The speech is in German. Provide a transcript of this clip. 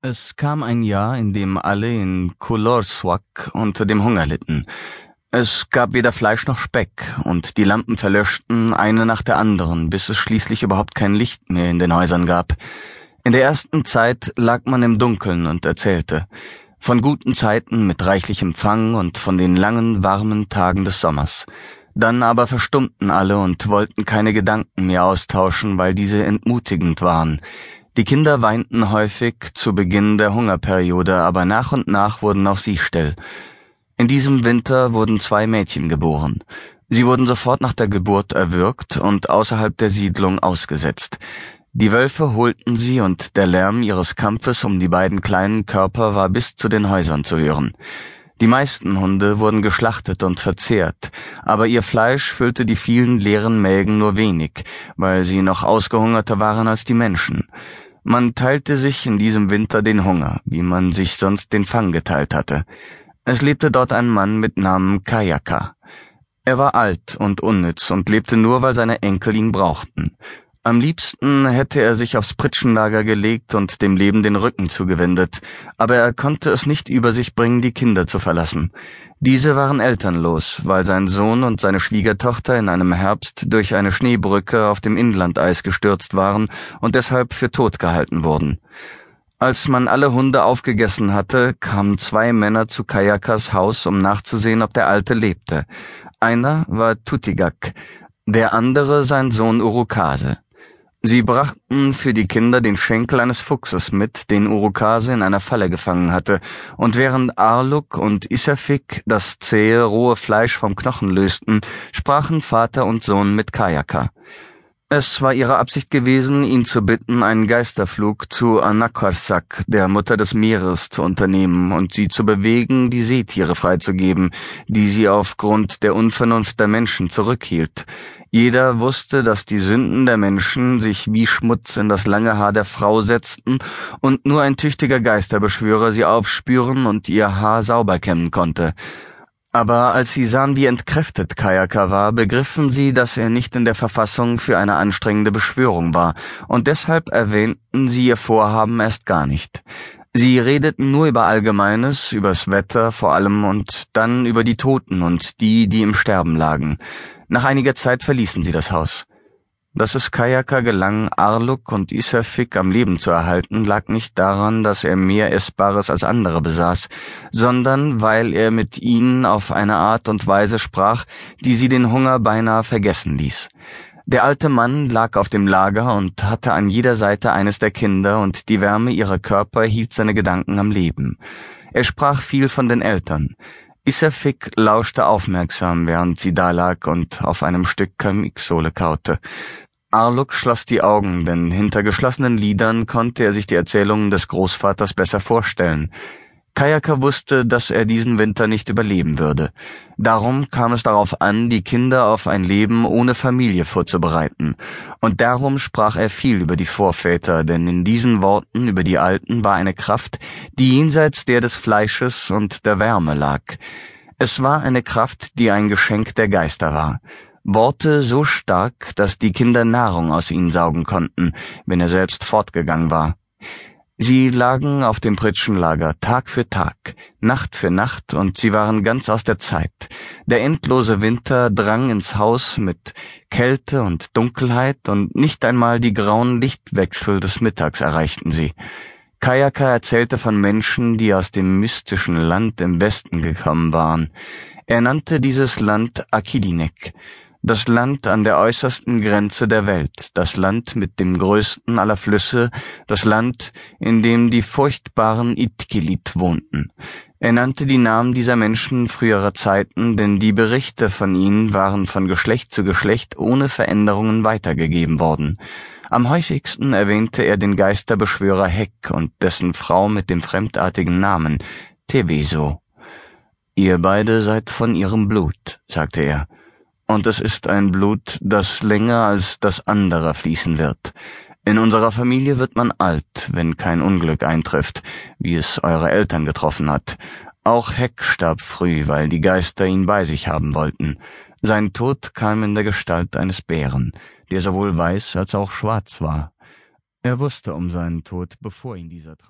Es kam ein Jahr, in dem alle in Kulorswak unter dem Hunger litten. Es gab weder Fleisch noch Speck, und die Lampen verlöschten eine nach der anderen, bis es schließlich überhaupt kein Licht mehr in den Häusern gab. In der ersten Zeit lag man im Dunkeln und erzählte von guten Zeiten mit reichlichem Fang und von den langen, warmen Tagen des Sommers. Dann aber verstummten alle und wollten keine Gedanken mehr austauschen, weil diese entmutigend waren. Die Kinder weinten häufig zu Beginn der Hungerperiode, aber nach und nach wurden auch sie still. In diesem Winter wurden zwei Mädchen geboren. Sie wurden sofort nach der Geburt erwürgt und außerhalb der Siedlung ausgesetzt. Die Wölfe holten sie und der Lärm ihres Kampfes um die beiden kleinen Körper war bis zu den Häusern zu hören. Die meisten Hunde wurden geschlachtet und verzehrt, aber ihr Fleisch füllte die vielen leeren Mägen nur wenig, weil sie noch ausgehungerter waren als die Menschen. Man teilte sich in diesem Winter den Hunger, wie man sich sonst den Fang geteilt hatte. Es lebte dort ein Mann mit Namen Kayaka. Er war alt und unnütz und lebte nur, weil seine Enkel ihn brauchten. Am liebsten hätte er sich aufs Pritschenlager gelegt und dem Leben den Rücken zugewendet, aber er konnte es nicht über sich bringen, die Kinder zu verlassen. Diese waren elternlos, weil sein Sohn und seine Schwiegertochter in einem Herbst durch eine Schneebrücke auf dem Inlandeis gestürzt waren und deshalb für tot gehalten wurden. Als man alle Hunde aufgegessen hatte, kamen zwei Männer zu Kayakas Haus, um nachzusehen, ob der Alte lebte. Einer war Tutigak, der andere sein Sohn Urukase. Sie brachten für die Kinder den Schenkel eines Fuchses mit, den Urukase in einer Falle gefangen hatte, und während Arluk und Isafik das zähe, rohe Fleisch vom Knochen lösten, sprachen Vater und Sohn mit Kayaka. Es war ihre Absicht gewesen, ihn zu bitten, einen Geisterflug zu Anakarsak, der Mutter des Meeres, zu unternehmen und sie zu bewegen, die Seetiere freizugeben, die sie aufgrund der Unvernunft der Menschen zurückhielt. Jeder wusste, dass die Sünden der Menschen sich wie Schmutz in das lange Haar der Frau setzten und nur ein tüchtiger Geisterbeschwörer sie aufspüren und ihr Haar sauber kämmen konnte. Aber als sie sahen, wie entkräftet Kayaka war, begriffen sie, dass er nicht in der Verfassung für eine anstrengende Beschwörung war, und deshalb erwähnten sie ihr Vorhaben erst gar nicht. Sie redeten nur über Allgemeines, übers Wetter vor allem und dann über die Toten und die, die im Sterben lagen. Nach einiger Zeit verließen sie das Haus. Dass es Kayaka gelang, Arluk und Isafik am Leben zu erhalten, lag nicht daran, dass er mehr Essbares als andere besaß, sondern weil er mit ihnen auf eine Art und Weise sprach, die sie den Hunger beinahe vergessen ließ. Der alte Mann lag auf dem Lager und hatte an jeder Seite eines der Kinder, und die Wärme ihrer Körper hielt seine Gedanken am Leben. Er sprach viel von den Eltern. Isafik lauschte aufmerksam, während sie dalag und auf einem Stück Kamiksohle kaute. Arluk schloss die Augen, denn hinter geschlossenen Lidern konnte er sich die Erzählungen des Großvaters besser vorstellen. Kayaka wusste, dass er diesen Winter nicht überleben würde. Darum kam es darauf an, die Kinder auf ein Leben ohne Familie vorzubereiten. Und darum sprach er viel über die Vorväter, denn in diesen Worten über die Alten war eine Kraft, die jenseits der des Fleisches und der Wärme lag. Es war eine Kraft, die ein Geschenk der Geister war. Worte so stark, dass die Kinder Nahrung aus ihnen saugen konnten, wenn er selbst fortgegangen war. Sie lagen auf dem Pritschenlager Tag für Tag, Nacht für Nacht, und sie waren ganz aus der Zeit. Der endlose Winter drang ins Haus mit Kälte und Dunkelheit, und nicht einmal die grauen Lichtwechsel des Mittags erreichten sie. Kayaka erzählte von Menschen, die aus dem mystischen Land im Westen gekommen waren. Er nannte dieses Land Akidinek, das Land an der äußersten Grenze der Welt, das Land mit dem größten aller Flüsse, das Land, in dem die furchtbaren Itkilit wohnten. Er nannte die Namen dieser Menschen früherer Zeiten, denn die Berichte von ihnen waren von Geschlecht zu Geschlecht ohne Veränderungen weitergegeben worden. Am häufigsten erwähnte er den Geisterbeschwörer Heck und dessen Frau mit dem fremdartigen Namen Teveso. Ihr beide seid von ihrem Blut, sagte er und es ist ein Blut, das länger als das andere fließen wird. In unserer Familie wird man alt, wenn kein Unglück eintrifft, wie es eure Eltern getroffen hat. Auch Heck starb früh, weil die Geister ihn bei sich haben wollten. Sein Tod kam in der Gestalt eines Bären, der sowohl weiß als auch schwarz war. Er wusste um seinen Tod, bevor ihn dieser traf.